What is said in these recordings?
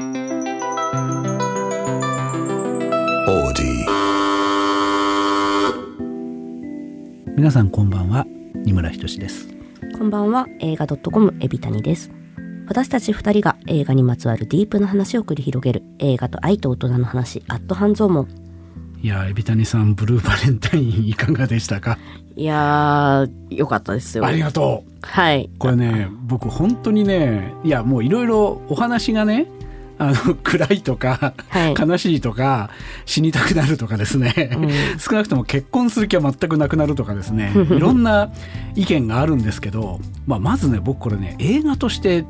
皆さんこんばんは。二村ひとしです。こんばんは。映画 .com エビタニです。私たち二人が映画にまつわるディープな話を繰り広げる映画と愛と大人の話アット半蔵門。いやエビタニさんブルーバレンタインいかがでしたか？いやーよかったですよ。ありがとう。はい。これね僕本当にねいやもういろいろお話がねあの暗いとか、はい。悲しいとか死にたくなるとかですね、うん。少なくとも結婚する気は全くなくなるとかですね。いろんな意見があるんですけど、まあ、まずね僕これね映画として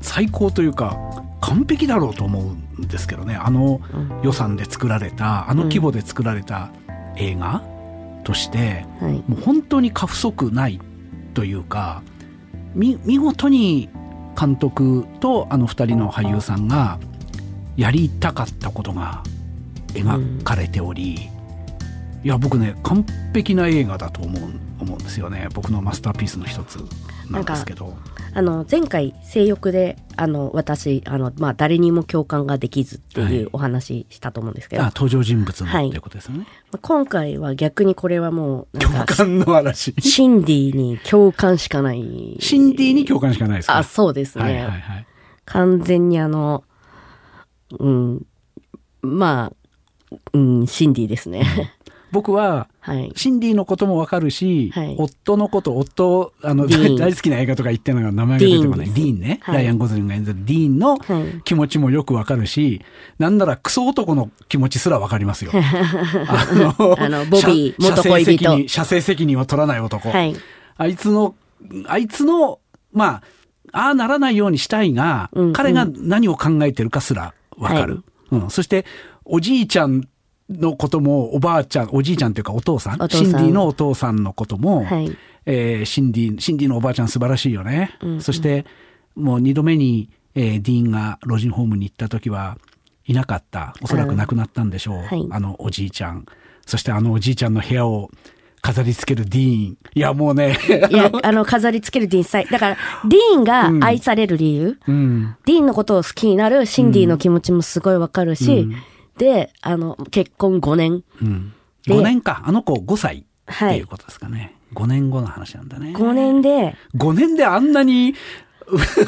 最高というか完璧だろうと思うんですけどね。あのうん。予算で作られたあの規模で作られた映画として、はい。もう本当に過不足ないというかみ見事に監督とあの二人の俳優さんがやりたかったことが描かれており、いや僕ね完璧な映画だと思う思うんですよね。僕のマスターピースの一つなんですけど。あの前回性欲であの私あの、まあ、誰にも共感ができずってはい。いうお話したと思うんですけど、あ登場人物のはい。っていうことですよね、まあ今回は逆にこれはもう共感の嵐。シンディに共感しかない。シンディに共感しかないですか？あそうですね、はいはいはい。完全にあのうん。まあうんシンディですね。僕ははい。シンディのこともわかるし、はい。夫のこと、夫、あの、大好きな映画とか言ってるのが名前が出てこない。ディーンね、はい。ライアン・ゴズリングが演じるディーンのはい。気持ちもよくわかるし、なんならクソ男の気持ちすらわかりますよ。あのあのボビー射元恋人。射精責任射精責任を取らない男。はい。あいつの、あいつの、まあ、ああならないようにしたいが、うんうん。彼が何を考えてるかすらわかる？うん。そして、おじいちゃんのことも、おばあちゃん、おじいちゃんというかお父さん、さんシンディのお父さんのことも、はいえーシンディ、シンディのおばあちゃん素晴らしいよね。うんうんそして、もう二度目に、えーディーンが老人ホームに行った時はいなかった。おそらく亡くなったんでしょう。はいあのおじいちゃん。そしてあのおじいちゃんの部屋を飾り付けるディーン。いや、もうね、いやあの飾り付けるディーンさいだからディーンが愛される理由、うん。ディーンのことを好きになるシンディの気持ちもすごいわかるし、うんであの結婚5年うん。で5年か。あの子5歳ってはいいうことですかね。5年後の話なんだね。5年で5年であんなに、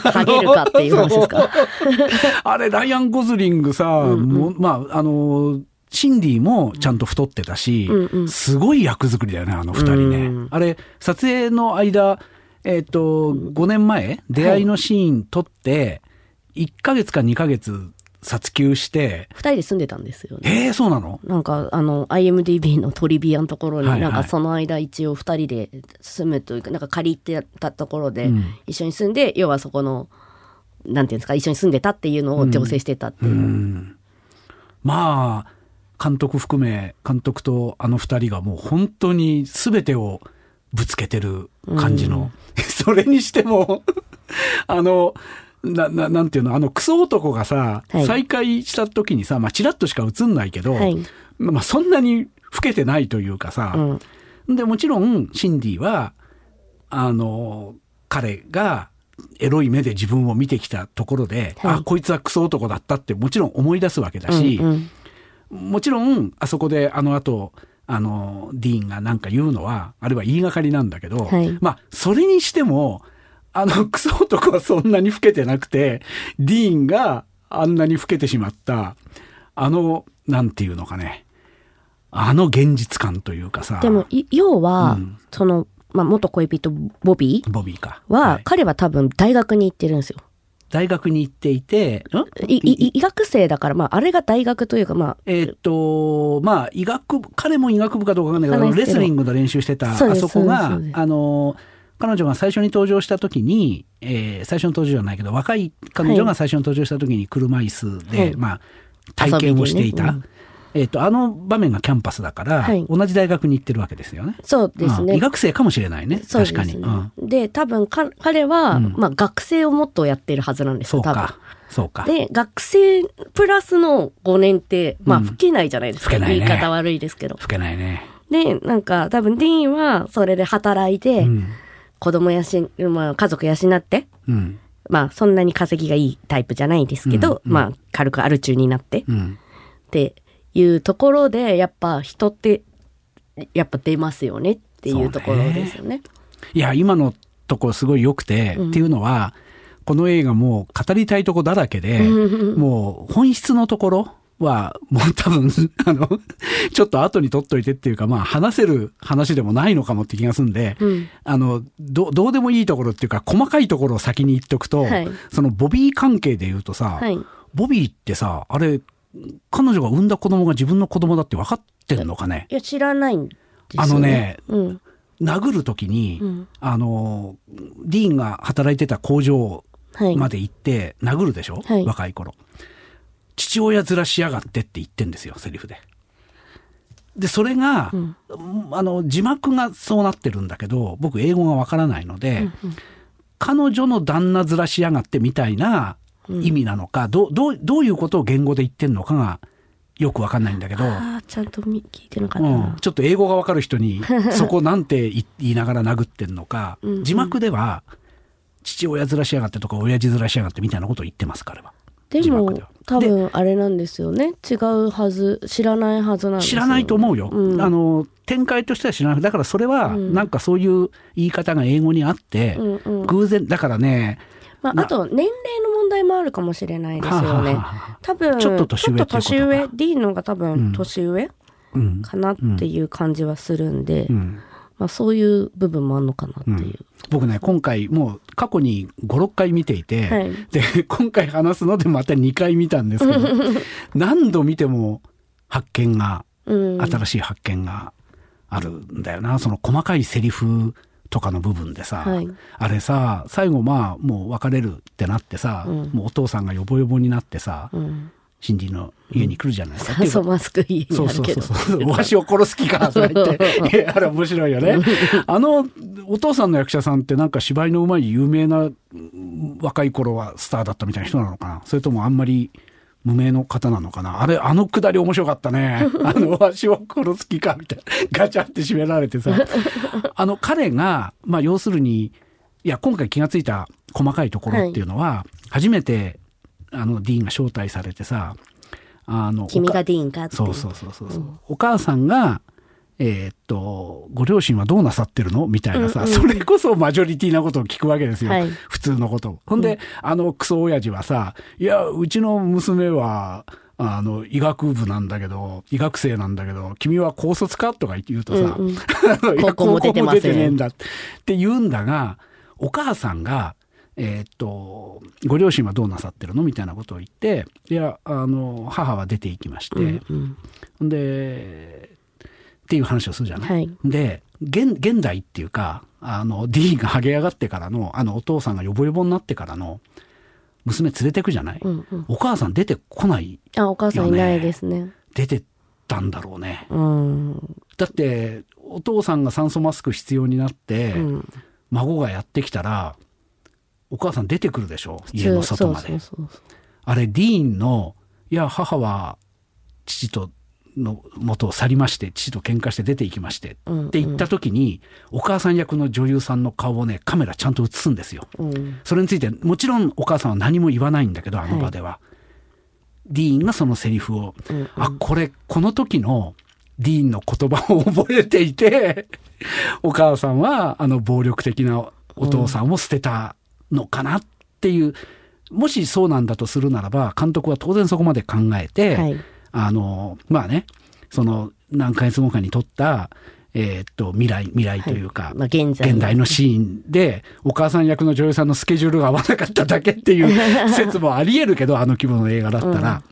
ハゲるかっていう話ですか？あれ、ライアン・ゴズリングさ、うんうんもうまあ、あの、シンディもちゃんと太ってたし、うんうん。すごい役作りだよね、あの二人ね。うん。あれ、撮影の間、えっ、と、5年前、出会いのシーン撮って、1ヶ月か2ヶ月撮休して、2人で住んでたんですよね。えー、そうなの？なんかあの IMDB のトリビアのところに、はいはい。なんかその間一応2人で住むというかなんか借りてたところでうん。一緒に住んで、要はそこのなんていうんですか一緒に住んでたっていうのを醸成してたっていう。う、ん。まあ、監督含め、監督とあの二人がもう本当に全てをぶつけてる感じの。それにしても、あの、な、な、なんていうの、あのクソ男がさ、はい。再会した時にさ、まあ、チラッとしか映んないけど、はい。まあ、そんなに老けてないというかさ、うん。で、もちろん、シンディは、あの、彼が、エロい目で自分を見てきたところで、はい。あ、こいつはクソ男だったってもちろん思い出すわけだし、うんうんもちろん、あそこであの後、あの、ディーンがなんか言うのは、あれは言いがかりなんだけど、はい。まあ、それにしても、あの、クソ男はそんなに老けてなくて、ディーンがあんなに老けてしまった、あの、なんていうのかね、あの現実感というかさ、でもい要は、うん。その、まあ、元恋人ボビーボビーか。は、はい。彼は多分大学に行ってるんですよ。大学に行っていて、ん？いい医学生だから、まあ、あれが大学というか、まあ、えーっと、まあ、医学部、彼も医学部かどうかわかんないけど、レスリングの練習してた、あそこがあの、彼女が最初に登場した時に、えー最初の登場じゃないけど、若い彼女が最初に登場した時に車椅子で、はい。まあ、体験をしていた。ねえーっと、あの場面がキャンパスだから、はい同じ大学に行ってるわけですよね。そうですね。うん医学生かもしれないね。そうです確かに。ねうん。で、多分か、彼は、うんまあ、学生をもっとやってるはずなんですよ、多分。そうか。そうか。で、学生プラスの5年って、まあ、うん吹けないじゃないですか。吹けないね言い方悪いですけど。老けないね。で、なんか、多分、ディーンは、それで働いて、うん。子供やし、まあ、家族養って、うん。まあ、そんなに稼ぎがいいタイプじゃないですけど、うんうんまあ、軽くアル中になってっうんていうところでやっぱ人ってやっぱ出ますよねっていうところですよね。いや今のところすごい良くて、っていうのはこの映画もう語りたいとこだらけで、もう本質のところはもう多分 あのちょっと後に取っといてっていうかまあ話せる話でもないのかもって気がするんで、うん。あのどどうでもいいところっていうか細かいところを先に言っとくと、はい。そのボビー関係で言うとさ、はい。ボビーってさあれ彼女が産んだ子供が自分の子供だって分かってんのかね？いや知らないんですよ、ね。あのねうん。殴る時に、うん。あのディーンが働いてた工場はい。まで行って殴るでしょ、はい。若い頃。父親面しやがってって言ってんですよセリフで。でそれが、うん。あの字幕がそうなってるんだけど僕英語がわからないので、彼女の旦那面しやがってみたいな意味なのか、どうどうどういうことを言語で言ってんのかがよくわかんないんだけど、ちゃんとみ聞いてなかったな。うん、ちょっと英語がわかる人に そこなんて言言いながら殴ってんのかうんうん字幕では父親面しやがってとか親父面しやがってみたいなことを言ってます彼は。でも多分あれなんですよね。違うはず、知らないはずなんですよ。知らないと思うよ、うんあの展開としては知らないだからそれはうんなんかそういう言い方が英語にあって、うんうん。偶然だからねまあ、な。あと年齢の問題もあるかもしれないですよね。はあはあは。あ多分ちょっと年上年上 D のが多うん。分年上うんかなっていう感じはするんで、うん。まあ、そういう部分もあるのかなっていう。僕ね今回もう過去に56回見ていて、はい。で今回話すのでまた2回見たんですけど 何度見ても発見がうん、新しい発見があるんだよな、その細かいセリフとかの部分でさ、はいあれさ最後まあもう別れるってなってさ、うんもうお父さんがヨボヨボになってさ、うん、新人の家に来るじゃないですか。酸素マスク家にそうそう。そうそう。わしを殺す気かとか言って。あれ面白いよね。あの、お父さんの役者さんってなんか芝居のうまい有名なうん若い頃はスターだったみたいな人なのかなそれともあんまり無名の方なのかな？あれ、あのくだり面白かったね。あの、わしを殺す気かみたいな。ガチャって閉められてさ。あの、彼が、まあ要するに、いや、今回気がついた細かいところっていうのは、初めて、あの、ディーンが招待されてさ、あの、君がディーンかっていそうそうそうそうそう、お母さんがえーっとご両親はどうなさってるの？みたいなさ、うんうん。それこそマジョリティなことを聞くわけですよ、はい。普通のことを。ほんで、あのクソ親父はさ「いやうちの娘はあの医学部なんだけど医学生なんだけど君は高卒か?」とか言うとさ「うんうん。高校も出てまねえんだ」って言うんだがお母さんがえーっとご両親はどうなさってるの？みたいなことを言っていやあの母は出て行きまして、うんうんでっていう話をするじゃない？はいで現現代っていうかあの D がハゲ上がってからのあのお父さんがヨボヨボになってからの娘連れてくじゃない、うんうんお母さん出てこないあ、お母さんいないですね。出てったんだろうねうん。だってお父さんが酸素マスク必要になって、うん。孫がやってきたらお母さん出てくるでしょ？家の外まであれディーンの「いや母は父との元を去りまして父と喧嘩して出て行きまして」うんうんって言った時に、お母さん役の女優さんの顔をねカメラちゃんと映すんですよ。そううん。それについてもちろんお母さんは何も言わないんだけどあの場では。ディーンがそのセリフを、うんうんあこれこの時のディーンの言葉を覚えていて お母さんはあの暴力的なお父さんを捨てたのかなっていう、もしそうなんだとするならば監督は当然そこまで考えて、はいあのまあねその何ヶ月後かに撮った、えーっと未来未来というか、まあ、現在。現代のシーンでお母さん役の女優さんのスケジュールが合わなかっただけっていう 説もありえるけどあの規模の映画だったら、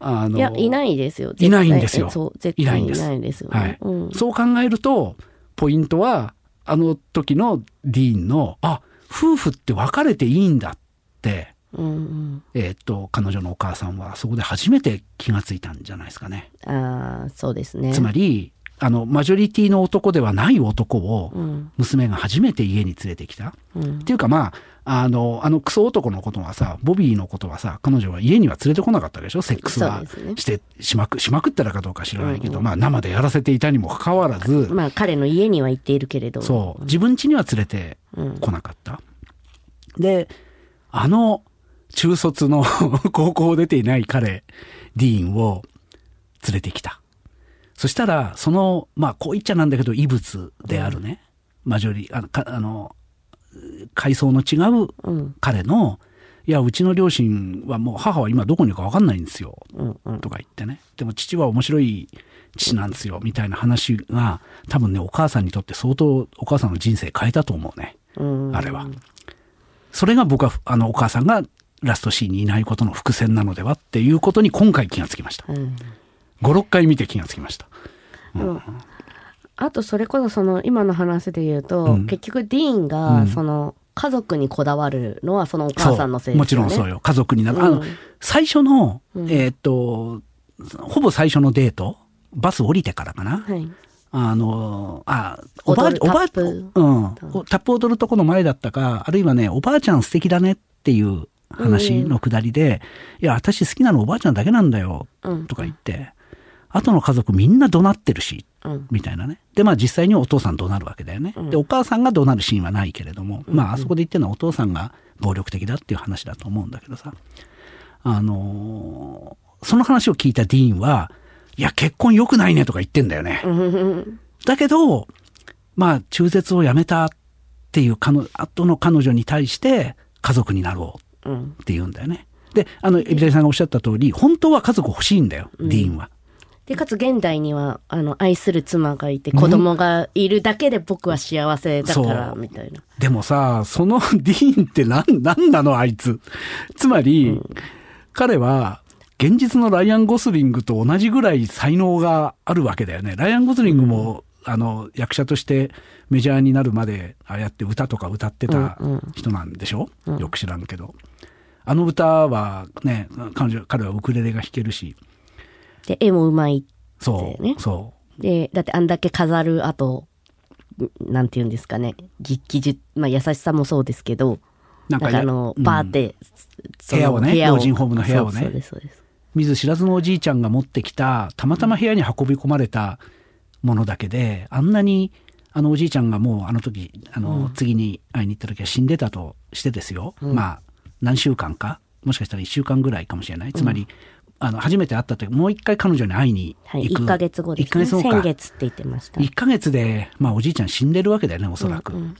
あのいや、いないですよ。いないんですよそう、絶対いいないんですないですよね。はいうん。そう考えるとポイントはあの時のディーンのあ夫婦って別れていいんだって、うんうん。えーっと彼女のお母さんはそこで初めて気がついたんじゃないですかね。ああ、そうですね。つまりあのマジョリティの男ではない男をうん。娘が初めて家に連れてきた。うんっ。ていうかまあ、あの、あのクソ男のことはさ、ボビーのことはさ、彼女は家には連れてこなかったでしょ？セックスはして、しまく、しまくったらかどうか知らないけど、うんうんまあ生でやらせていたにもかかわらず、まあ、彼の家には行っているけれど。そう、自分家には連れてうん。こなかった。で、あの、中卒の 高校を出ていない彼、ディーンを連れてきた。そしたら、その、まあ、こう言っちゃなんだけど、異物であるね、マジョリ、あの、かあの階層の違ううん彼の、いや、うちの両親はもう母は今どこにいるか分かんないんですよ。うんうんとか言ってね。でも父は面白い父なんですよ、みたいな話が、多分ね、お母さんにとって相当お母さんの人生変えたと思うね。うんあれは。それが僕は、あの、お母さんがラストシーンにいないことの伏線なのではっていうことに今回気がつきました。うん5、6回見て気がつきました。あとそれこそその今の話で言うと、うん結局ディーンうがんその家族にこだわるのはそのお母さんのせいですよね。もちろんそうよ。家族になる。あのうん、最初の、うんえーっと、ほぼ最初のデート、バス降りてからかな。はい。あの、あ、おばあ踊るおばあタップうん。おタップ踊るとこの前だったか、あるいはね、おばあちゃん素敵だねっていう話のくだりで、いや、私好きなのおばあちゃんだけなんだよ、うんとか言って、後の家族みんな怒鳴ってるし、うん。みたいなね。で、まあ実際にお父さん怒鳴るわけだよね。うんで、お母さんが怒鳴るシーンはないけれども、まああそこで言ってるのはお父さんが暴力的だっていう話だと思うんだけどさ。あのーその話を聞いたディーンは、いや、結婚良くないねとか言ってんだよね。うんだけど、まあ中絶をやめたっていう彼女後の彼女に対して家族になろううん。って言うんだよね。で、あの、エビタリさんがおっしゃった通り、本当は家族欲しいんだよ、ディーンは。で、かつ現代には、あの、愛する妻がいて、子供がいるだけで僕は幸せだから、みたいな。でもさ、その ディーンって何、何なのあいつ。つまり、彼は、現実のライアン・ゴスリングと同じぐらい才能があるわけだよね。ライアン・ゴスリングも、あの、役者としてメジャーになるまで、ああやって歌とか歌ってたうんうん人なんでしょ、よく知らんけど。あの歌はね、彼女、彼はウクレレが弾けるし、で、絵もうまい。そう、ねそで、だってあんだけ飾る後、んなんて言うんですかね。技技術、まあ優しさもそうですけど、う。なんかあの、うんバーって、部屋をね老人ホームの部屋をねそうそうです、そうです。見ず知らずのおじいちゃんが持ってきたたまたま部屋に運び込まれたものだけであんなにあのおじいちゃんがもうあの時あの、次に会いに行った時は死んでたとしてですよ、まあ何週間かもしかしたら1週間ぐらいかもしれない。つまり、あの初めて会った時もう一回彼女に会いにはい、行く、1ヶ月後です、1ヶね。月後か。先月って言ってました。1ヶ月で、まあ、おじいちゃん死んでるわけだよねおそらく、うん。うん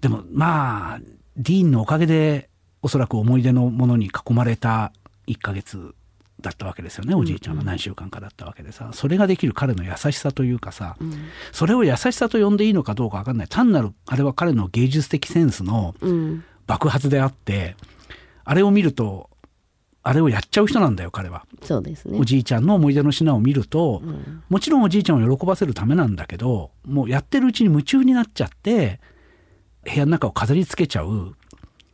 でもまあディーンのおかげでおそらく思い出のものに囲まれた1ヶ月だったわけですよねおじいちゃんは何週間かだったわけでさそれができる彼の優しさというかさ、それを優しさと呼んでいいのかどうか分かんない単なるあれは彼の芸術的センスのうん。爆発であってあれを見るとあれをやっちゃう人なんだよ彼は。そうですねお。じいちゃんの思い出の品を見ると、んもちろんおじいちゃんを喜ばせるためなんだけどもうやってるうちに夢中になっちゃって部屋の中を飾り付けちゃう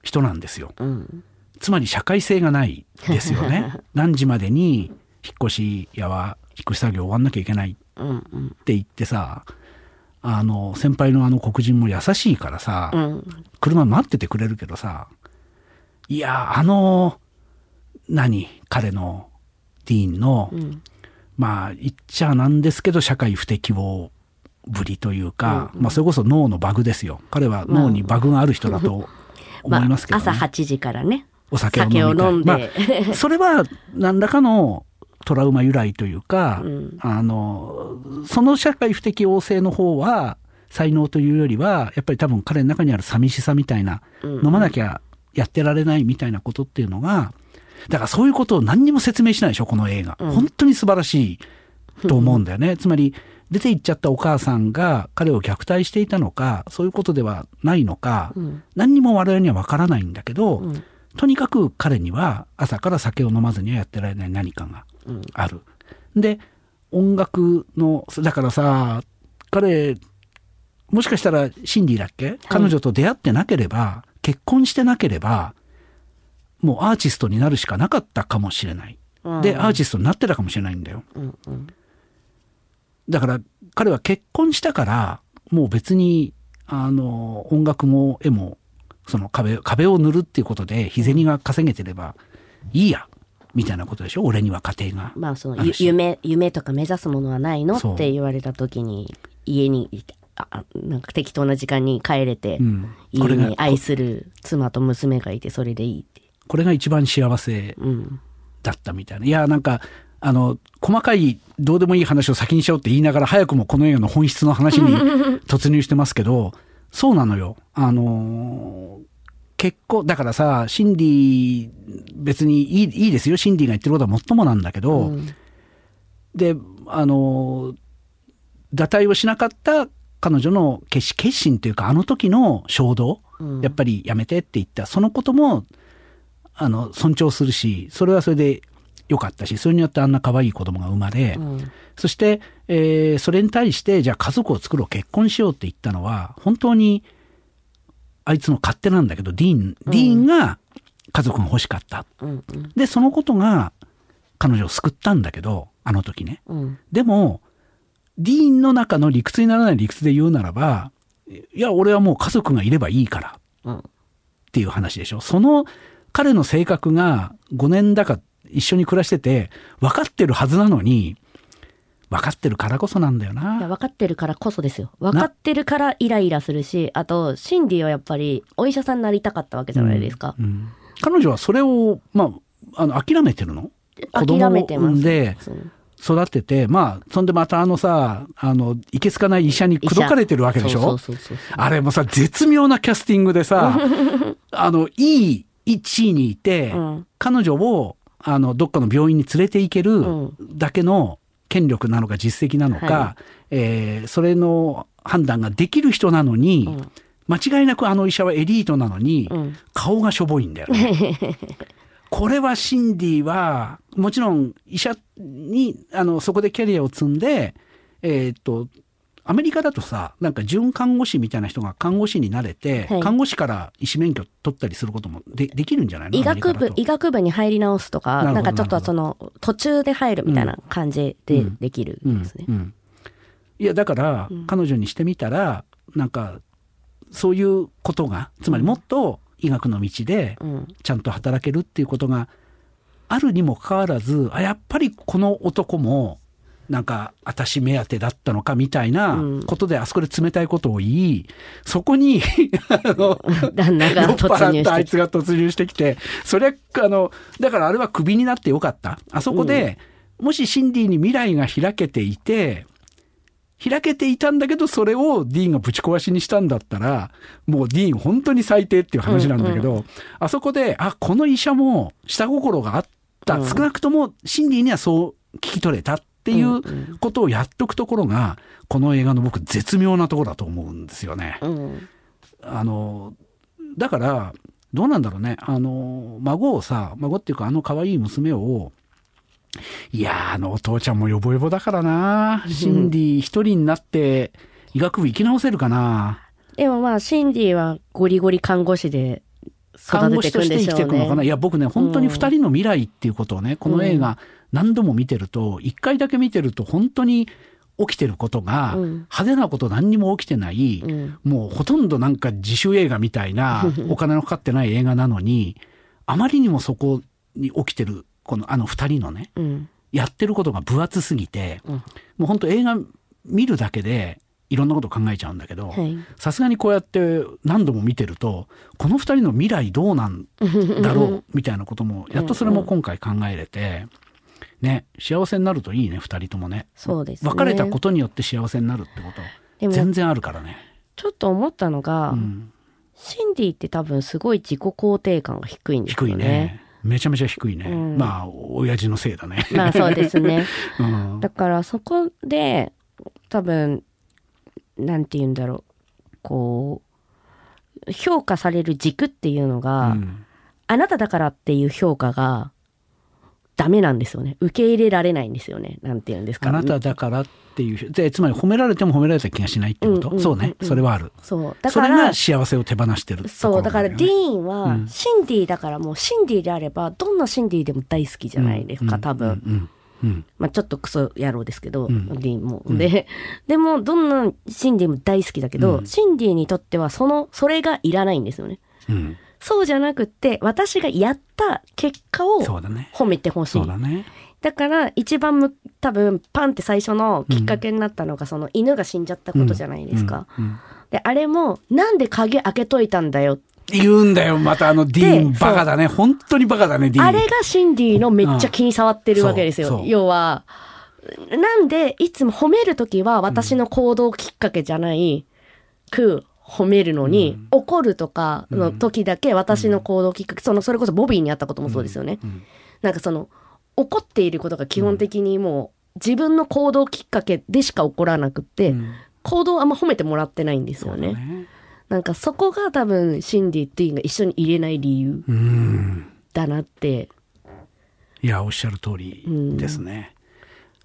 人なんですよ。うん。つまり社会性がないですよね。何時までに引っ越し屋は引っ越し作業終わんなきゃいけないっうんうん。て言ってさあの先輩のあの黒人も優しいからさ、うん。車待っててくれるけどさいやあの何彼のディーンの、うん。まあ言っちゃなんですけど社会不適合ぶりというか、まあそれこそ脳のバグですよ彼は脳にバグがある人だと 思いますけど、ね朝8時からね。お酒を飲み飲んで。まあ、それは何らかのトラウマ由来というか、うん。あのその社会不適応性の方は才能というよりはやっぱり多分彼の中にある寂しさみたいな、うん。飲まなきゃやってられないみたいなことっていうのがだからそういうことを何にも説明しないでしょこの映画、うん。本当に素晴らしいと思うんだよね、つまり出て行っちゃったお母さんが彼を虐待していたのかそういうことではないのか、うん。何にも我々には分からないんだけど、うん。とにかく彼には朝から酒を飲まずにはやってられない何かがうん。ある。で音楽のだからさ彼もしかしたらシンディだっけ、彼女と出会ってなければ結婚してなければもうアーティストになるしかなかったかもしれない。でアーティストになってたかもしれないんだよ。うん。うん。だから彼は結婚したからもう別にあの音楽も絵もその壁壁を塗るっていうことで日銭が稼げてればいいやみたいなことでしょ？俺には家庭が。まあその夢夢とか目指すものはないの？って言われた時に家にあなんか適当な時間に帰れて、うん家に愛する妻と娘がいてそれでいいってこれが一番幸せうん。だったみたいな。いや、なんか、あの、細かいどうでもいい話を先にしようって言いながら、早くもこの映画の本質の話に 突入してますけど、そうなのよ。あのー結構、だからさ、シンディ、別にいいいいですよ。シンディが言ってることはもっともなんだけど、うんで、あのー堕胎をしなかった彼女の決心決心というか、あの時の衝動、うんやっぱりやめてって言った、そのことも、あの、尊重するし、それはそれで良かったし、それによってあんな可愛い子供が生まれ、うんそして、えーそれに対して、じゃあ家族を作ろう、結婚しようって言ったのは、本当に、あいつの勝手なんだけど、ディーン、ディーンが家族が欲しかった。うんうんで、そのことが彼女を救ったんだけど、あの時ね。うんでも、ディーンの中の理屈にならない理屈で言うならば、いや、俺はもう家族がいればいいからうんっていう話でしょ。その彼の性格が5年だか一緒に暮らしてて分かってるはずなのに、分かってるからこそなんだよいやな。分かってるからこそですよ。分かってるからイライラするしあとシンディはやっぱりお医者さんになりたかったわけじゃないですか、うん彼女はそれを、まあ、あの諦めてるの？諦めてます。で育てて、まあ、そんでまたあのさ、あの、いけつかない医者に口説かれてるわけでしょ？う。あれもさ、絶妙なキャスティングでさ、あの、いい位置にいて、うん。彼女を、あの、どっかの病院に連れて行けるうん。だけの権力なのか実績なのか、はえーそれの判断ができる人なのに、うん。間違いなくあの医者はエリートなのに、うん。顔がしょぼいんだよね。これはシンディは、もちろん医者に、あの、そこでキャリアを積んで、えーっと、アメリカだとさ、なんか準看護師みたいな人が看護師になれて、はい。看護師から医師免許取ったりすることもでできるんじゃないの？医学部医学部に入り直すとかなんかちょっとその途中で入るみたいな感じでできるんですね、うんうんいやだから、彼女にしてみたらなんかそういうことがつまりもっと医学の道でうん。ちゃんと働けるっていうことがあるにもかかわらずあやっぱりこの男もなんか私目当てだったのかみたいなうん。ことであそこで冷たいことを言いそこに あの旦那が突払ったあいつが突入してきて、そりゃ、あの、だからあれはクビになってよかった。あそこで、もしシンディに未来が開けていて、開けていたんだけど、それをディーンがぶち壊しにしたんだったら、もうディーン本当に最低っていう話なんだけど、あそこで、あ、この医者も下心があった。うん。少なくともシンディにはそう聞き取れたっていうことをやっとくところが、この映画の僕絶妙なところだと思うんですよね。うんあの、だから、どうなんだろうね。あの、孫をさ、孫っていうかあの可愛い娘を、いやー、あのお父ちゃんもヨボヨボだからな。シンディ一人になって医学部生き直せるかな。でもまあシンディはゴリゴリ看護師で看護師として生きていくのかな？ねいや、僕ね、本当に二人の未来っていうことをね、この映画何度も見てると、一回だけ見てると本当に起きてることが、うん。派手なこと何にも起きてない、うん。もうほとんどなんか自主映画みたいなお金のかかってない映画なのに、あまりにもそこに起きてる、このあの二人のね、うん。やってることが分厚すぎて、うん。もう本当映画見るだけでいろんなこと考えちゃうんだけどはいさすがにこうやって何度も見てるとこの二人の未来どうなんだろうみたいなこともやっとそれも今回考えれて、ね幸せになるといいね二人ともねそうですね別れたことによって幸せになるってこと全然あるからね。ちょっと思ったのが、うんシンディって多分すごい自己肯定感が低いんですよね。低いね。めちゃめちゃ低いね。うんまあ、親父のせいだね。まあそうですね。うんだからそこで多分なんて言うんだろう。こう評価される軸っていうのが、うん。あなただからっていう評価がダメなんですよね。受け入れられないんですよね。なんて言うんですか。あなただからっていう、でつまり褒められても褒められた気がしないってこと、うんうんそうね。それはある。そう。だそれからが幸せを手放してるところそう。だからディーンはうん。シンディだからもうシンディであればどんなシンディでも大好きじゃないですか、うん。多分、うんうん。うんまあ、ちょっとクソ野郎ですけど、んディーンも。で、でも、どんなシンディも大好きだけど、うんシンディにとっては、その、それがいらないんですよね。うんそうじゃなくって、私がやった結果を。褒めてほしい。そうだね。だから、一番む、多分、パンって最初のきっかけになったのが、その犬が死んじゃったことじゃないですか。うんうんで、あれも、なんで鍵開けといたんだよ。言うんだよ、またあのディーンバカだね。本当にバカだね、ディーン。あれがシンディのめっちゃ気に障ってるわけですよ。要は、なんでいつも褒めるときは私の行動きっかけじゃないく褒めるのに、怒るとかの時だけ私の行動きっかけ、そのそれこそボビーにあったこともそうですよね。うんなんかその怒っていることが基本的にもう自分の行動きっかけでしか起こらなくって、うん行動あんま褒めてもらってないんですよね。ね。なんかそこが多分シンディっていうのが一緒に入れない理由うん。だなって。いや、おっしゃる通りですね。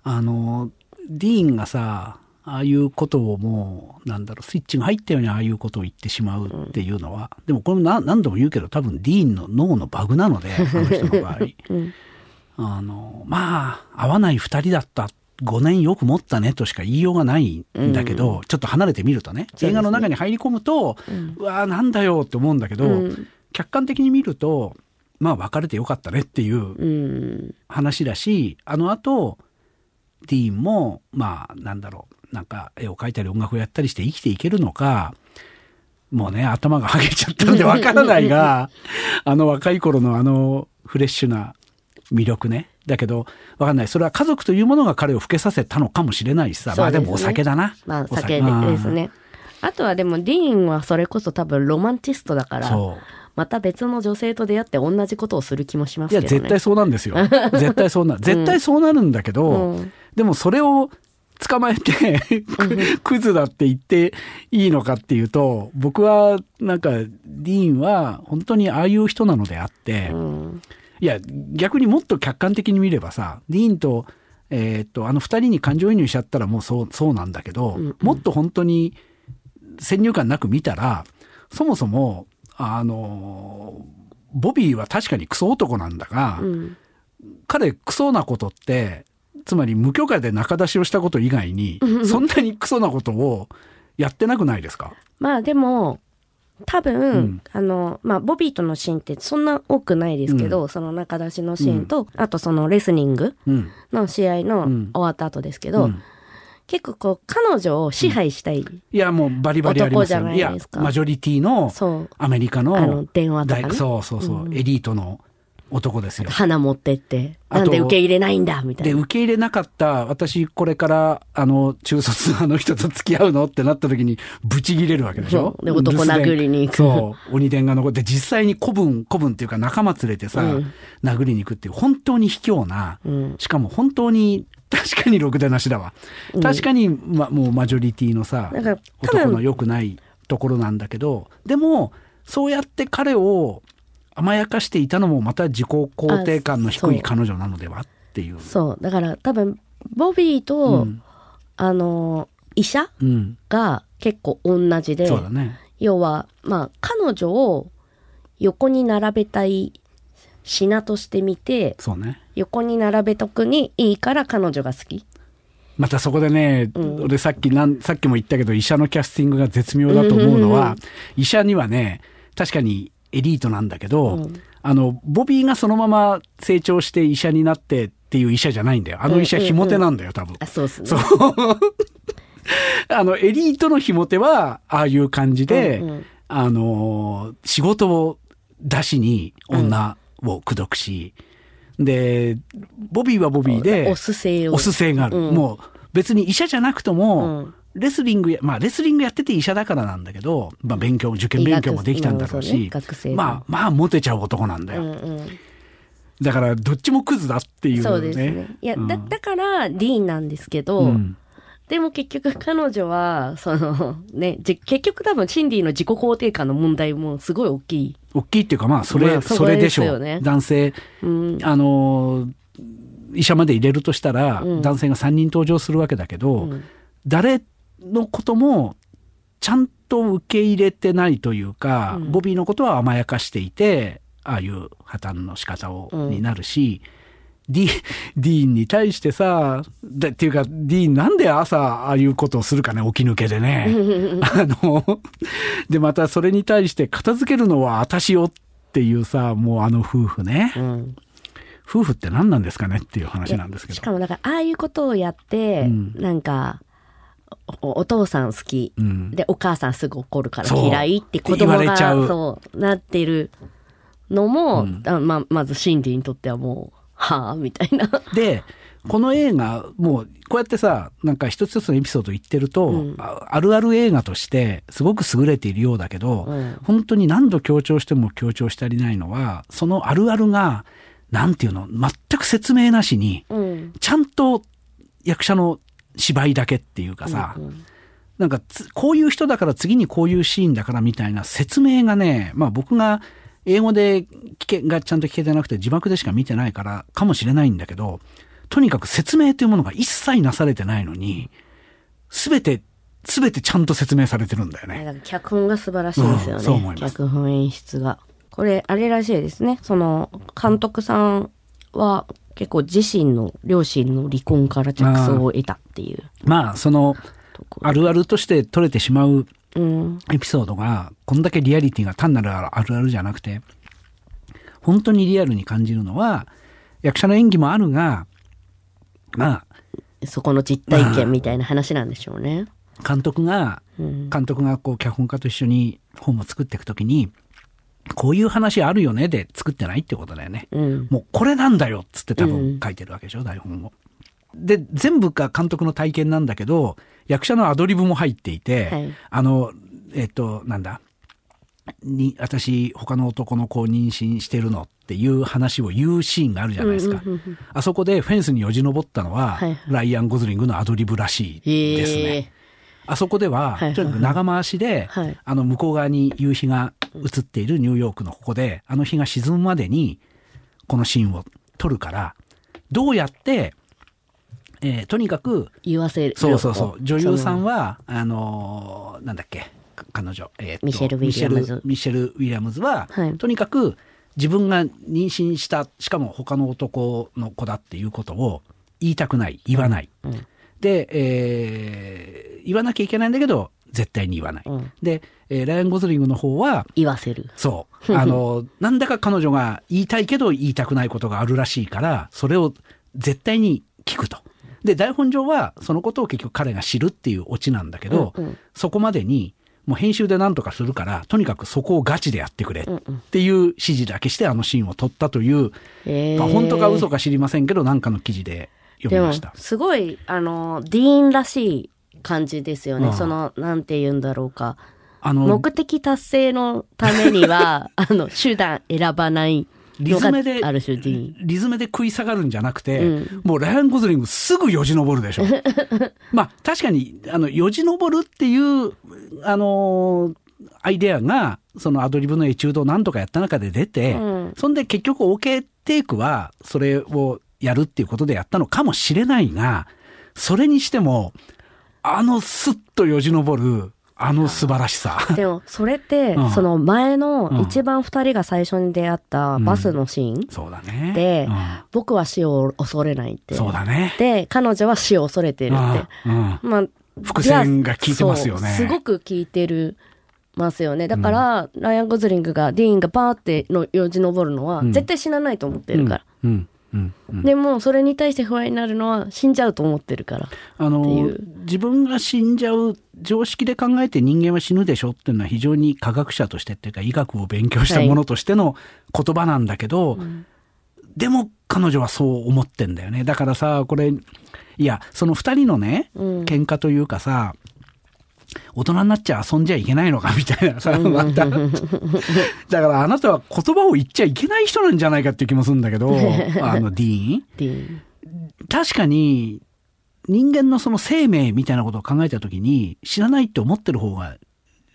あの、ディーンがさ、ああいうことをもう、なんだろう、スイッチが入ったようにああいうことを言ってしまうっていうのは、でもこれも何何度も言うけど、多分ディーンの脳のバグなので、あの人の場合。うんあの、まあ、合わない二人だった。5年よく持ったねとしか言いようがないんだけど、ちょっと離れてみるとね、すね。映画の中に入り込むと、うわーなんだよって思うんだけど、うん。客観的に見ると、まあ別れてよかったねっていううん。話だし、あの後、ディーンも、まあなんだろう、なんか絵を描いたり音楽をやったりして生きていけるのか、もうね、頭がはげちゃったので わからないが、あの若い頃のあのフレッシュな魅力ね。だけど、わかんない。それは家族というものが彼を老けさせたのかもしれないしさ。まあでもお酒だな。まあお酒ですね。あとはでもディーンはそれこそ多分ロマンチストだから。また別の女性と出会って同じことをする気もしますいや。絶対そうなんですよ。絶対そうな、絶対そうなるんだけど、うんでもそれを捕まえて、ククズだって言っていいのかっていうと、僕はなんか、ディーンは本当にああいう人なのであって、うんいや、逆にもっと客観的に見ればさ、ディーンと、えーっと、あの二人に感情移入しちゃったらもうそう、そうなんだけど、うんうん。もっと本当に先入観なく見たら、そもそも、あの、ボビーは確かにクソ男なんだが、うん。彼クソなことって、つまり無許可で仲出しをしたこと以外に、そんなにクソなことをやってなくないですか？まあでも多分、うん。あのまあボビーとのシーンってそんな多くないですけど、その仲出しのシーンと、あとそのレスリングうん。の試合のうん。終わった後ですけど、うん。結構こう彼女を支配したい、いや、もうバリバリありますよ男ね。いやじゃないですか。マジョリティのアメリカのあの電話とかね。大そうそうそう、うん。エリートの男ですよ。花持ってってなんで受け入れないんだみたで、いな。受け入れなかった、私これから、あの、中卒のあの人と付き合うの？ってなった時に、ブチギレるわけでしょ？で男殴りに行くそう。鬼伝が残って、実際に古文、古文っていうか仲間連れてさ、うん殴りに行くっていう、本当に卑怯な、うんしかも本当に、確かにろくでなしだわ。うん確かに、ま、もうマジョリティのさ男の良くないところなんだけど、でも、そうやって彼を甘やかしていたのもまた自己肯定感の低い彼女なのではっていう。そうだから多分ボビーと、うんあの医者うん。が結構同じでそうだね。要はまあ彼女を横に並べたい品として見てそうね。横に並べとくにいいから彼女が好き。またそこでね、うん俺さっきなん、さっきも言ったけど、医者のキャスティングが絶妙だと思うのは、医者にはね、確かにエリートなんだけど、うんあの、ボビーがそのまま成長して医者になってっていう医者じゃないんだよ。あの医者、うんうんうんひも手なんだよ、多分。あそうっすね。そう。あの、エリートのひも手は、ああいう感じで、うんうんあの、仕事を出しに女を口説くし、で、ボビーはボビーで、おす性がある。うんもう別に医者じゃなくとも、うんレスリングや、まあレスリングやってて医者だからなんだけど、まあ勉強、受験勉強もできたんだろうし、そうねまあまあモテちゃう男なんだよ。うんうんだからどっちもクズだっていうね。そうですね。いや、うんだだからディーンなんですけど、うんでも結局彼女は そのねじ結局多分シンディの自己肯定感の問題もすごい大きい。大きいっていうかまあそれ、まあそれでしょう。男性、うんあのー医者まで入れるとしたら、うん男性が3人登場するわけだけど、うん誰のこともちゃんと受け入れてないというか、うん。ボビーのことは甘やかしていてああいう破綻の仕方を、うんになるしディディーンに対してさだっていうかディーンなんで朝ああいうことをするかね起き抜けでね。あのでまたそれに対して片付けるのは私よっていうさもうあの夫婦ね、うん。夫婦って何なんですかねっていう話なんですけど。しかもだからああいうことをやって、うん。なんかおお父さん好き、うん。でお母さんすぐ怒るから嫌いって子供がそうなってるのも、うん。あままずシンディにとってはもうはあみたいな。でこの映画もうこうやってさなんか一つ一つのエピソード言ってると、うん。ああるある映画としてすごく優れているようだけど、うん。本当に何度強調しても強調し足りないのはそのあるあるがなんていうの全く説明なしにうん。ちゃんと役者の芝居だけっていうかさ、うんなんかつこういう人だから次にこういうシーンだからみたいな説明がねまあ僕が英語で聞けがちゃんと聞けてなくて字幕でしか見てないからかもしれないんだけどとにかく説明というものが一切なされてないのに全て全てちゃんと説明されてるんだよね。脚本が素晴らしいですよね、うんそう思います。脚本演出が。これあれらしいですね。その監督さんは結構自身の両親の離婚から着想を得たっていう。まあそのあるあるとして取れてしまううん。エピソードがこんだけリアリティが単なるあるあるじゃなくて本当にリアルに感じるのは役者の演技もあるがまそこの実体験みたいな話なんでしょうね。あ監督がうん。監督がこう脚本家と一緒に本を作っていくときにこういう話あるよねで作ってないってことだよね。うんもうこれなんだよっつって多うん分書いてるわけでしょ、台本を。で全部が監督の体験なんだけど役者のアドリブも入っていて、はいあのえっとなんだに私他の男の子を妊娠してるのっていう話を言うシーンがあるじゃないですか。うんうんうんあそこでフェンスによじ登ったのは、はいライアン・ゴズリングのアドリブらしいですね。へえあそこでは、とにかく長回しで、はい。あの向こう側に夕日が映っているニューヨークのここで、あの日が沈むまでに、このシーンを撮るから、どうやって、えーとにかく、言わせるそうそうそう、女優さんはは、あのーなんだっけ、か彼女、えーとミシェルウィリアムズミシェルミシェル・ウィリアムズは、はい。とにかく自分が妊娠した、しかも他の男の子だっていうことを言いたくない、言わない。うんで、えー言わなきゃいけないんだけど、絶対に言わない。うんで、えーライアン・ゴズリングの方は、言わせる。そう。あの、なんだか彼女が言いたいけど言いたくないことがあるらしいから、それを絶対に聞くと。で、台本上はそのことを結局彼が知るっていうオチなんだけど、うんうんそこまでに、もう編集で何とかするから、とにかくそこをガチでやってくれうんうんっていう指示だけしてあのシーンを撮ったという、へえまあ本当か嘘か知りませんけど、なんかの記事で読でもみました。すごいあのディーンらしい感じですよね、うん。そのなんて言うんだろうか。あの、目的達成のためには あの手段選ばないリズムである種ディーン。リズムで食い下がるんじゃなくて、うん。もうライアン・ゴズリングすぐよじ登るでしょ。まあ確かに、あの、よじ登るっていう、あのーアイデアが、そのアドリブのエチュードを何とかやった中で出て、うん。そんで結局 OK テイクはそれをやるっていうことでやったのかもしれないが、それにしても、あのスッとよじ登る、あの素晴らしさ。でもそれって、うん。その前うん。の一番二人が最初に出会ったバスのシーン、そうだね。でうん。僕は死を恐れないって。そうだね。で彼女は死を恐れてるって。うん。うん。まあ伏線が効いてますよね。すごく効いてるますよね。だから、ライアン・ゴズリングがディーンがバーってのよじ登るのは、ん。絶対死なないと思ってるから、うんうん。うんうんでもそれに対して不安になるのは死んじゃうと思ってるから。あの自分が死んじゃう常識で考えて人間は死ぬでしょっていうのは非常に科学者としてっていうか医学を勉強したものとしての言葉なんだけど、でも彼女はそう思ってんだよね。だからさこれいやその二人のねうん。喧嘩というかさ、大人になっちゃ遊んじゃいけないのかみたいなさ、また。だからあなたは言葉を言っちゃいけない人なんじゃないかっていう気もするんだけど、あのディーン。ディーン確かに人間のその生命みたいなことを考えた時に死なないって思ってる方が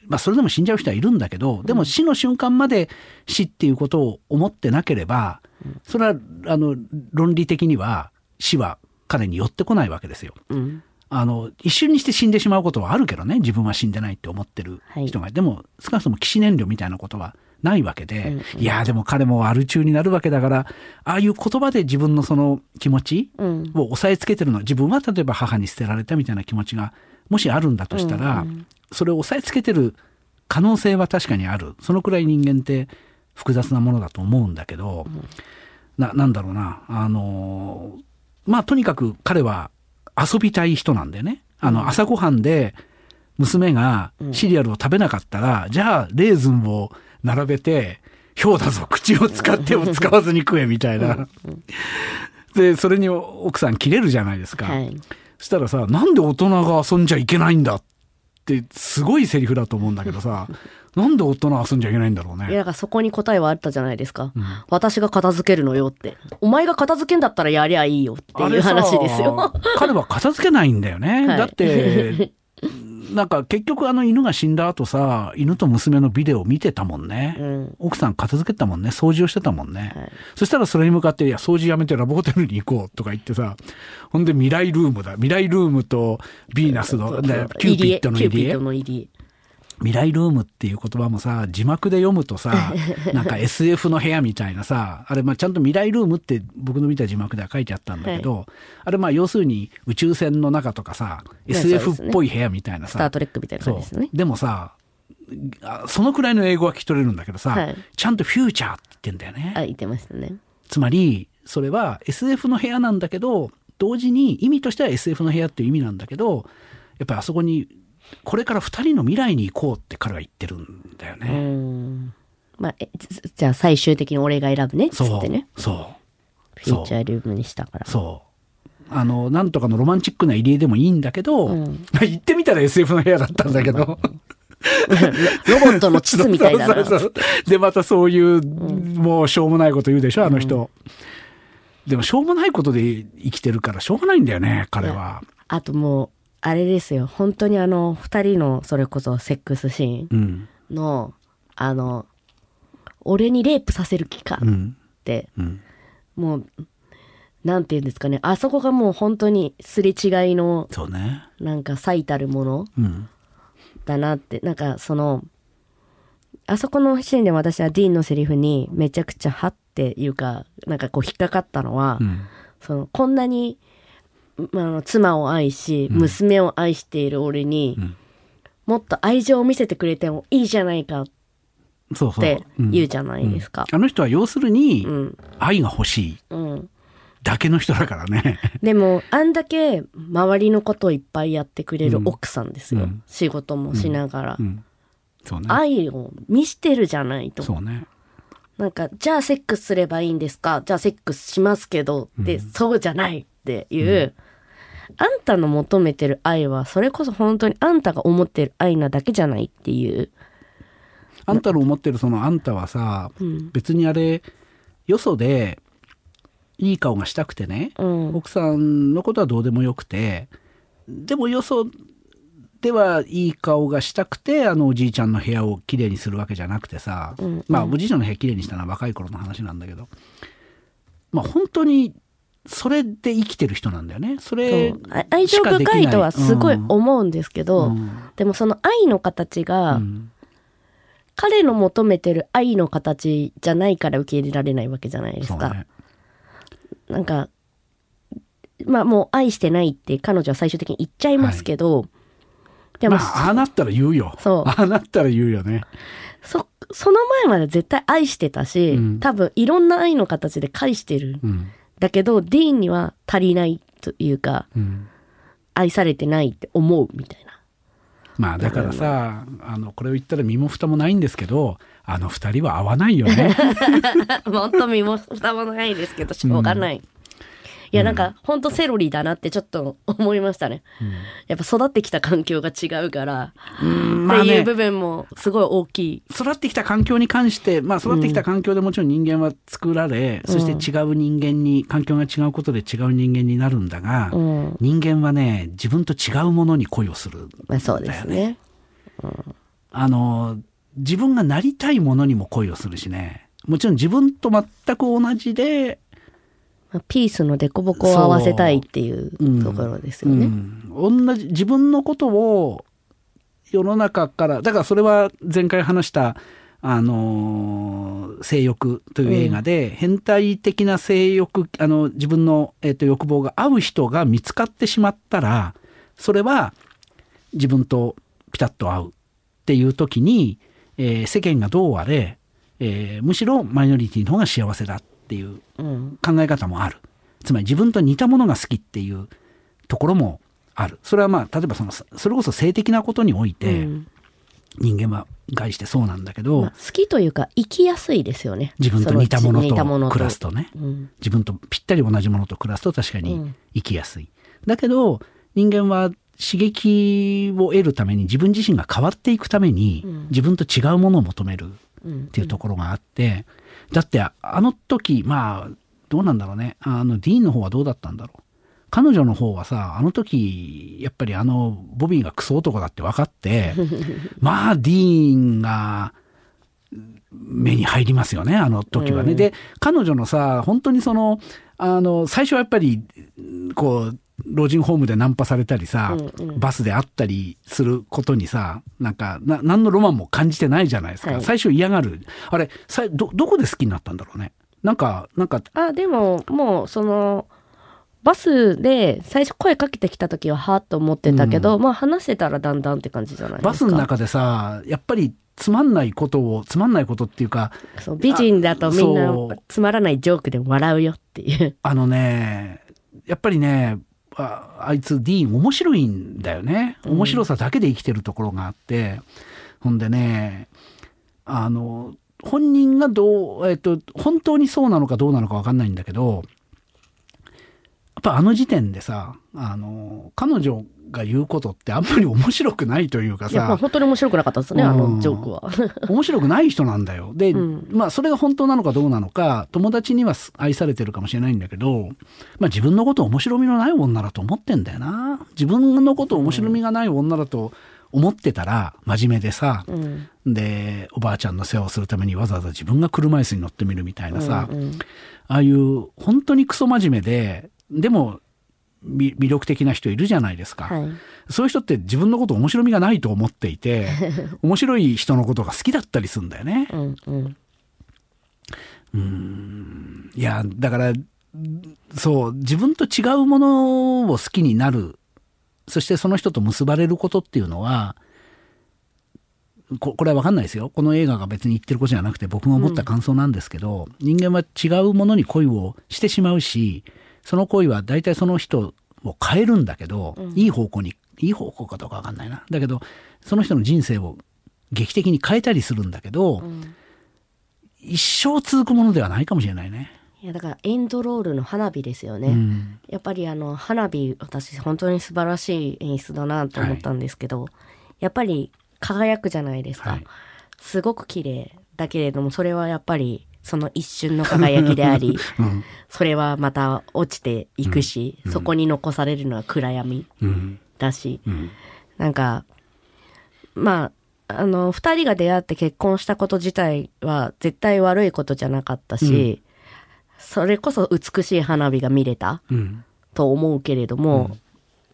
まあそれでも死んじゃう人はいるんだけどでも死の瞬間まで死っていうことを思ってなければそれはあの論理的には死は彼に寄ってこないわけですよ。うんあの一瞬にして死んでしまうことはあるけどね自分は死んでないって思ってる人が、でも少なくとも起死燃料みたいなことはないわけで、いやでも彼もアル中になるわけだからああいう言葉で自分のその気持ちうん。を抑えつけてるのは自分は例えば母に捨てられたみたいな気持ちがもしあるんだとしたら、それを抑えつけてる可能性は確かにある。そのくらい人間って複雑なものだと思うんだけど、ななんだろうな。あのまあとにかく彼は遊びたい人なんだよねあの朝ごはんで娘がシリアルを食べなかったら、じゃあレーズンを並べて氷だぞ口を使っても使わずに食えみたいな。でそれに奥さん切れるじゃないですか。はい。そしたらさなんで大人が遊んじゃいけないんだってすごいセリフだと思うんだけどさなんで大人は遊んじゃいけないんだろういや、ね。だからそこに答えはあったじゃないですか。私が片付けるのよって。お前が片付けんだったらやりゃいいよっていう話ですよ。彼は片付けないんだよね。はいだって、なんか結局あの犬が死んだ後さ、犬と娘のビデオを見てたもんね。うん。奥さん片付けてたもんね。掃除をしてたもんね。はいそしたらそれに向かって、いや、掃除やめてラブホテルに行こうとか言ってさ、ほんで未来ルームだ。未来ルームとヴィーナスの、でキューピッドの入り江未来ルームっていう言葉もさ字幕で読むとさ なんか SF の部屋みたいなさあれまあちゃんと未来ルームって僕の見た字幕では書いてあったんだけど、あれまあ要するに宇宙船の中とかさ SF っぽい部屋みたいなスターさトレックみたいなそ感じですよね。うでもさあそのくらいの英語は聞き取れるんだけどさ、はいちゃんとフューチャーって言ってんだよね。あ、言ってましたね。つまりそれは SF の部屋なんだけど同時に意味としては SF の部屋っていう意味なんだけどやっぱりあそこにこれから2人の未来に行こうって彼は言ってるんだようね。ん。まあ、えじじゃあ最終的に俺が選ぶね。っつそう。ってね。そう。フューチャールームにしたから。そう。あのなんとかのロマンチックな入り江でもいいんだけど、うん。まあ言ってみたら SF の部屋だったんだけど。ロボットの膣みたいだな。そうそうそう。でまたそういう、もうしょうもないこと言うでしょあの人、でもしょうもないことで生きてるからしょうがないんだよね彼は。あともう、あれですよ。本当にあの、二人のそれこそセックスシーンうんの、あの、俺にレイプさせる気かうんって、うんもう、なんて言うんですかね。あそこがもう本当にすれ違いの、そうね。なんか最たるものうん。だなって、なんかその、あそこのシーンで私はディーンのセリフにめちゃくちゃはっていうか、なんかこう引っかかったのは、うん。そのこんなに、まあ妻を愛し、娘を愛している俺に、んもっと愛情を見せてくれてもいいじゃないかっ。てうん言うじゃないですか。あの人は要するにうん。愛が欲しいうん。だけの人だからね。でも、あんだけ周りのことをいっぱいやってくれる奥さんですよ。うん仕事もしながら。うん。そうね。愛を見してるじゃないと。そうね。なんか、じゃあセックスすればいいんですか？じゃあセックスしますけどって、そうじゃないっていう、あんたの求めてる愛は、それこそ本当にあんたが思ってる愛なだけじゃないっていう。あんたの思ってるそのあんたはさ、うん別にあれ、よそでいい顔がしたくてね、うん。奥さんのことはどうでもよくて、でもよそではいい顔がしたくて、あのおじいちゃんの部屋をきれいにするわけじゃなくてさ、うんまあおじいちゃんの部屋きれいにしたのは若い頃の話なんだけど、まあ本当にそれで生きてる人なんだよね。そそれ愛情深いとはすごいうん思うんですけど、うんでもその愛の形が、うん彼の求めてる愛の形じゃないから受け入れられないわけじゃないですか。ね。なんか、まあもう愛してないって彼女は最終的に言っちゃいますけど、でも、まあ、ああなったら言うよ。そうああなったら言うよね。そ、その前まで絶対愛してたし、うん多分いろんな愛の形で返してる。うん。だけど、ディーンには足りないというか、うん。愛されてないって思うみたいな。まあだからさ、あの、これを言ったら身も蓋もないんですけど、あの二人は合わないよね。もっと身も蓋もないですけど、しょうがない。いや、なんか、ほんとセロリだなってちょっと 思いましたね。やっぱ育ってきた環境が違うから、うんまあねっていう部分もすごい大きい。育ってきた環境に関して、まあ育ってきた環境でもちろん人間は作られ、そして違う人間に、環境が違うことで違う人間になるんだが、うん。人間はね、自分と違うものに恋をする。まあそうですね。あの、自分がなりたいものにも恋をするしね。もちろん自分と全く同じで、まあピースの凸凹を合わせたいっていうう。んところですよね。うん、同じ自分のことを世の中からだからそれは前回話した「あのー性欲」という映画で、変態的な性欲あの自分の、えー、と欲望が合う人が見つかってしまったらそれは自分とピタッと合うっていう時に、えー世間がどうあれ、えーむしろマイノリティの方が幸せだっていううん。考え方もある。つまり自分と似たものが好きっていうところもある。それはまあ例えばそのそれこそ性的なことにおいて、うん。人間は概してそうなんだけど、まあ、好きというか生きやすいですよね。自分と似たものと暮らすとね。うん。自分とぴったり同じものと暮らすと確かにうん。生きやすい。だけど人間は刺激を得るために自分自身が変わっていくためにうん。自分と違うものを求めるうんっていうところがあって、だってあの時まあどうなんだろうね。あのディーンの方はどうだったんだろう。彼女の方はさあの時やっぱりあのボビーがクソ男だって分かって まあディーンが目に入りますよねあの時はね。うん。で彼女のさ本当にそのあの最初はやっぱりこう老人ホームでナンパされたりさ、うんうん。バスで会ったりすることにさなんかな何のロマンも感じてないじゃないですか、はい。最初嫌がる。あれさどどこで好きになったんだろうね。なんかなんかあでももうそのバスで最初声かけてきた時ははーっと思ってたけど、まあ話してたらだんだんって感じじゃないですか。バスの中でさやっぱりつまんないことをつまんないことっていうかそう美人だとみんなつまらないジョークで笑うよっていう。あのねやっぱりねああいつディーン面白いんだよね。面白さだけで生きてるところがあって、ほんでねあの本人がどう、えっと、本当にそうなのかどうなのか分かんないんだけどやっぱあの時点でさあの彼女が言うことってあんまり面白くないというかさ。本当に面白くなかったですねあうん。のジョークは。面白くない人なんだよ。で、うん。まあそれが本当なのかどうなのか友達には愛されてるかもしれないんだけど、まあ、自分のことを面白みのない女だと思ってんだよな。自分のことを面白みがない女だと思ってたら真面目でさ、うん。でおばあちゃんの世話をするためにわざわざ自分が車椅子に乗ってみるみたいなさ、うんうん。ああいう本当にクソ真面目ででもみ魅力的な人いるじゃないですか。はいそういう人って自分のこと面白みがないと思っていて、面白い人のことが好きだったりするんだよね。うんうんいや、だから、そう、自分と違うものを好きになる、そしてその人と結ばれることっていうのは、ここれは分かんないですよ。この映画が別に言ってることじゃなくて僕が思った感想なんですけど、人間は違うものに恋をしてしまうし、その恋は大体その人を変えるんだけど、いい方向に、いい方向かどうか分かんないな。だけど、その人の人生を劇的に変えたりするんだけど、うん。一生続くものではないかもしれないね。いやだからエンドロールの花火ですよね、うん。やっぱりあの花火私本当に素晴らしい演出だなと思ったんですけど、やっぱり輝くじゃないですか、はい。すごく綺麗だけれどもそれはやっぱりその一瞬の輝きであり うん。それはまた落ちていくし、そこに残されるのは暗闇うん。だし、うん。なんかまああの2人が出会って結婚したこと自体は絶対悪いことじゃなかったし、それこそ美しい花火が見れたうん。と思うけれども、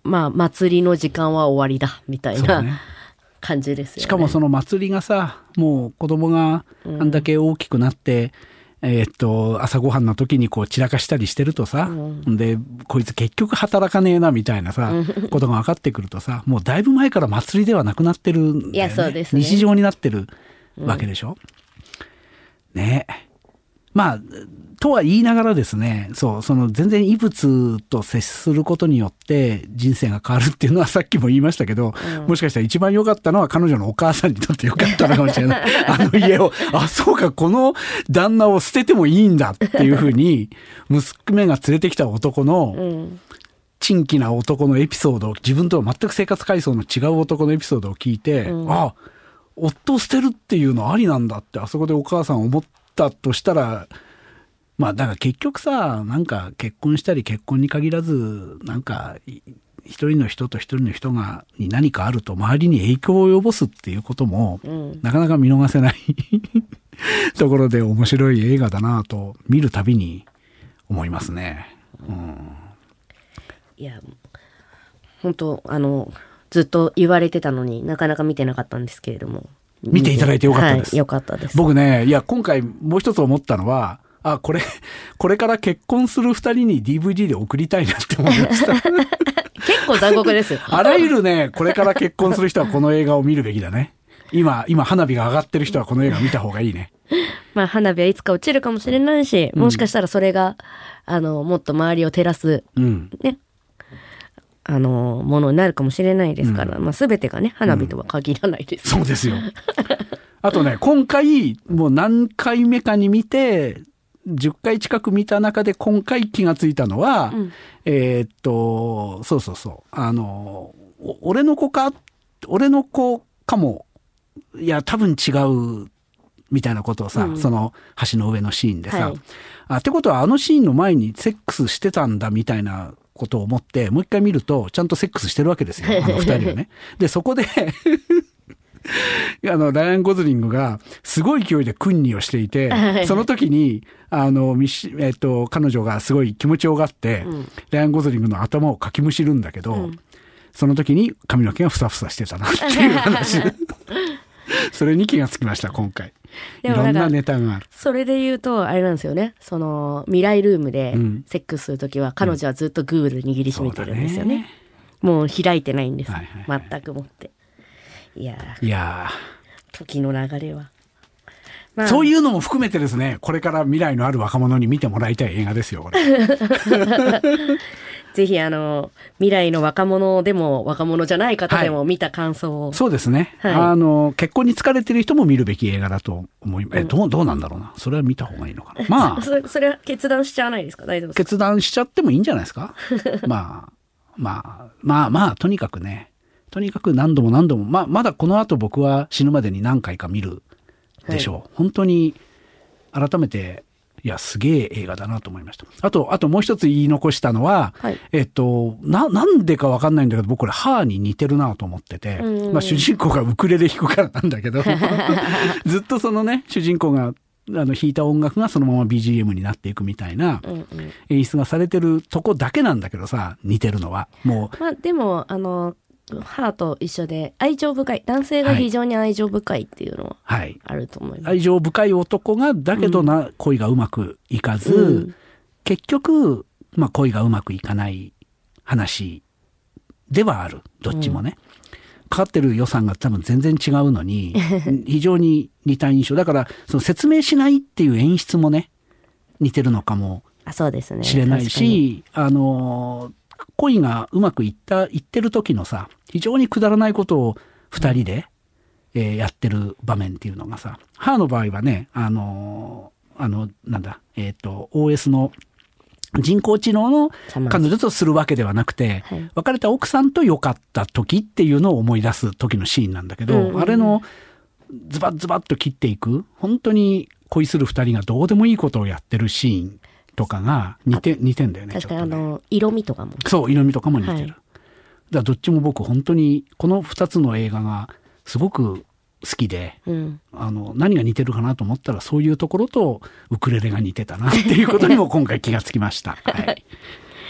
まあ祭りの時間は終わりだみたいな感じですよね。しかもその祭りがさもう子供があんだけ大きくなって、えーっと朝ごはんの時にこう散らかしたりしてるとさ、でこいつ結局働かねえなみたいなさ、ことが分かってくるとさもうだいぶ前から祭りではなくなってるね、いやそうですね。日常になってるわけでしょ？ねまあとは言いながらですねそうその全然異物と接することによって人生が変わるっていうのはさっきも言いましたけど、もしかしたら一番良かったのは彼女のお母さんにとって良かったのかもしれない。あの家をあそうかこの旦那を捨ててもいいんだっていうふうに 娘が連れてきた男のうん。珍奇な男のエピソードを自分とは全く生活階層の違う男のエピソードを聞いて、うん。あ夫を捨てるっていうのありなんだってあそこでお母さん思ったとしたらまあだから結局さなんか結婚したり結婚に限らずなんかい一人の人と一人の人がに何かあると周りに影響を及ぼすっていうことも、うん。なかなか見逃せない ところで面白い映画だなと見るたびに思いますね。いや本当あのずっと言われてたのになかなか見てなかったんですけれども見ていただいてよかったですはい、よかったです僕ね、いや、今回もう一つ思ったのは、あ、これ、これから結婚する二人に DVD で送りたいなって思いました。結構残酷ですよあらゆるね、これから結婚する人はこの映画を見るべきだね。今、今花火が上がってる人はこの映画見た方がいいね。まあ花火はいつか落ちるかもしれないし、もしかしたらそれがあのもっと周りを照らすうん。ねあの、ものになるかもしれないですから、まあ全てがね、花火とは限らないです。そうですよ。あとね、今回、もう何回目かに見て、10回近く見た中で今回気がついたのは、うん。えーっと、そうそうそう、あの、お俺の子か、俺の子かも、いや、多分違う、みたいなことをさ、うん。その橋の上のシーンでさ、はい。あ、ってことはあのシーンの前にセックスしてたんだみたいなことを思って、もう一回見ると、ちゃんとセックスしてるわけですよ、あの二人はね。で、そこで、あの、ライアン・ゴズリングが、すごい勢いで訓にをしていて、その時に、あの、ミッシえっと、彼女がすごい気持ちよがって、うんライアン・ゴズリングの頭をかきむしるんだけど、うんその時に髪の毛がふさふさしてたなっていう話。それに気がつきました、今回。いでもなんかろんなネタがある。それで言うと、あれなんですよね。その、未来ルームでうんセックスするときは、彼女はずっとグール握りしめてるんですよね。もう開いてないんです。はいはいはい全くもって。いやー、いや時の流れは。まー、そういうのも含めてですね、これから未来のある若者に見てもらいたい映画ですよ、これ。ぜひあの、未来の若者でも若者じゃない方でも見た感想を。そうですね。はいあの、結婚に疲れてる人も見るべき映画だと思います。え、どう、どうなんだろうな。それは見た方がいいのかな。まあ、それは決断しちゃわないですか？大丈夫ですか？決断しちゃってもいいんじゃないですか？まあ、まあ、まあまあ、とにかくね、とにかく何度も何度も、まあ、まだこの後僕は死ぬまでに何回か見るでしょう。本当に、改めて、いや、すげえ映画だなと思いました。あと、あともう一つ言い残したのは、はいえっと、な、なんでかわかんないんだけど、僕これ、ハーに似てるなと思ってて、うんまあ主人公がウクレレ弾くからなんだけど、ずっとそのね、主人公が、あの、弾いた音楽がそのまま BGM になっていくみたいな。演出がされてるとこだけなんだけどさ、似てるのは。もう、まあでも、あの、母と一緒で愛情深い。男性が非常に愛情深いっていうのははい。あると思います。愛情深い男が、だけどな、恋がうまくいかず、うん結局、まあ恋がうまくいかない話ではある。どっちもね。かかってる予算が多分全然違うのに、非常に似た印象。だから、その説明しないっていう演出もね、似てるのかもあ、そうですね。しれない。し、あの、恋がうまくいった、いってる時のさ、非常にくだらないことを二人で、えーやってる場面っていうのがさ、母の場合はね、あの、あの、なんだ、えっ、と、OS の人工知能の彼女とするわけではなくて、はい。別れた奥さんと良かった時っていうのを思い出す時のシーンなんだけど、うんうんうん。あれのズバッズバッと切っていく、本当に恋する二人がどうでもいいことをやってるシーンとかが似て、似てんだよね。確かにあの、色味とかも。そう、色味とかも似てる。はいだどっちも僕本当に、この二つの映画がすごく好きで、うん。あの、何が似てるかなと思ったら、そういうところとウクレレが似てたなっていうことにも 今回気がつきました。はい。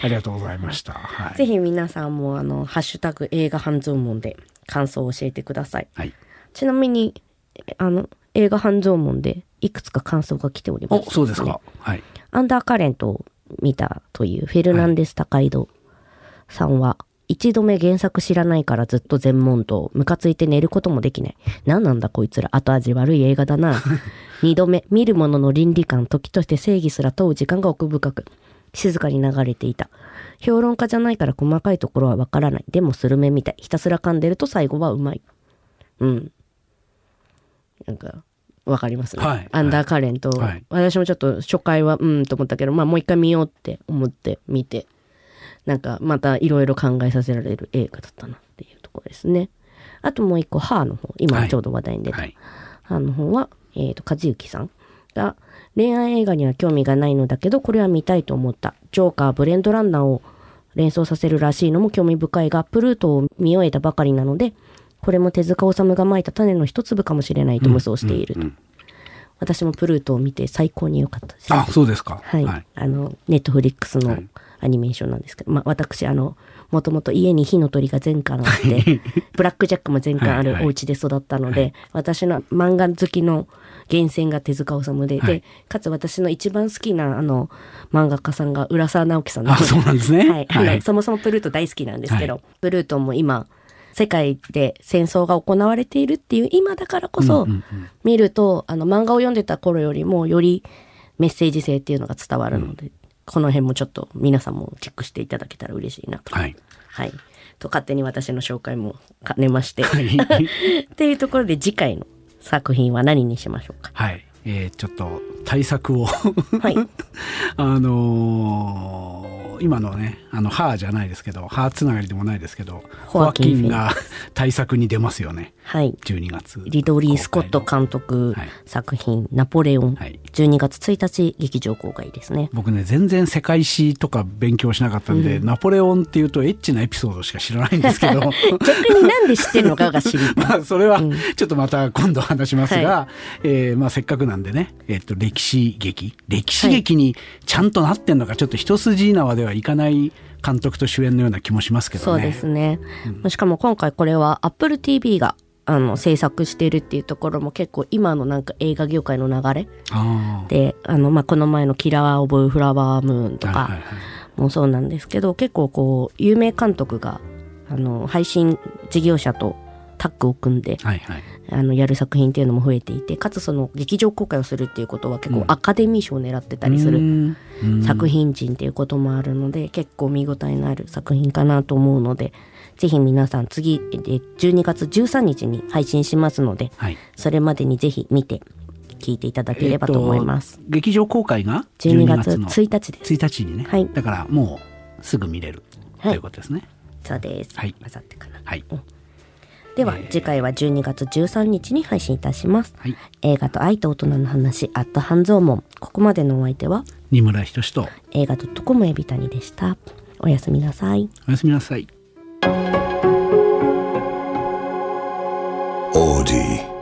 ありがとうございました。はい。ぜひ皆さんもあの、ハッシュタグ映画半蔵門で感想を教えてください。はい。ちなみに、あの、映画半蔵門でいくつか感想が来ております、お、そうですか。はい。アンダーカレントを見たというフェルナンデス・タカイドさんは、一度目原作知らないからずっと全問答。ムカついて寝ることもできない。何なんだこいつら。後味悪い映画だな。二度目、見るものの倫理観、時として正義すら問う時間が奥深く、静かに流れていた。評論家じゃないから細かいところはわからない。でもスルメみたい。ひたすら噛んでると最後はうまい。うん。なんか、わかります？ね。はいアンダーカレント、はい私もちょっと初回はうんと思ったけど、まあもう一回見ようって思って見て、なんかまたいろいろ考えさせられる映画だったなっていうところですね。あともう一個、ハーの方、今ちょうど話題に出た、はい。ハーの方は、えっ、と、和幸さんが、恋愛映画には興味がないのだけど、これは見たいと思った。ジョーカー、ブレンドランナーを連想させるらしいのも興味深いが、プルートを見終えたばかりなので、これも手塚治虫がまいた種の一粒かもしれないと無双していると。私もプルートを見て最高に良かったです。あ、そうですか。はい。あの、ネットフリックスのアニメーションなんですけど、まあ私、あの、もともと家に火の鳥が全巻あって、ブラックジャックも全巻あるはいはいお家で育ったので、私の漫画好きの源泉が手塚治虫で、はいで、かつ私の一番好きなあの、漫画家さんが浦沢直樹さんなあ、そうなんですね。はい。あの、そもそもプルート大好きなんですけど、はプルートも今、世界で戦争が行われているっていう今だからこそ、うんうんうん見ると、あの、漫画を読んでた頃よりも、よりメッセージ性っていうのが伝わるので、この辺もちょっと皆さんもチェックしていただけたら嬉しいなと。はい。はい。と勝手に私の紹介も兼ねまして。はい。っていうところで次回の作品は何にしましょうか。はい。えーちょっと対策をはい。あのー今のね、あの、歯じゃないですけど、歯つながりでもないですけど、ホアキンが対策に出ますよね。はい。12月。リドリー・スコット監督はい作品、ナポレオン。はい12月1日劇場公開ですね。僕ね、全然世界史とか勉強しなかったんで、ナポレオンっていうとエッチなエピソードしか知らないんですけど、逆になんで知ってるのかが知りたい。まあ、それはちょっとまた今度話しますが、はえーまあ、せっかくなんでね、えっと歴史劇歴史劇にちゃんとなってんのかちょっと一筋縄ではいかない監督と主演のような気もしますけどね。そうですね。しかも今回これは Apple TV があの制作してるっていうところも結構今のなんか映画業界の流れあで、あの、まあ、この前のキラー・オブ・フラワームーンとかもそうなんですけど、結構こう、有名監督が、あの、配信事業者とタッグを組んで、はいはい。あの、やる作品っていうのも増えていて、かつその劇場公開をするっていうことは結構アカデミー賞を狙ってたりする作品人っていうこともあるので、結構見応えのある作品かなと思うので、ぜひ皆さん次、え12月13日に配信しますので、はいそれまでにぜひ見て、聞いていただければと思います。えっと劇場公開が12 12月月の1日です。1日にね、はいだからもうすぐ見れるとはいいうことですね。そうです。はいあさってかな。はい、では、次回は12月13日に配信いたします。はい、映画と愛と大人の話、アット半蔵門。ここまでのお相手は、二村仁志と映画 .com エビタニでした。おやすみなさい。おやすみなさい。Odie.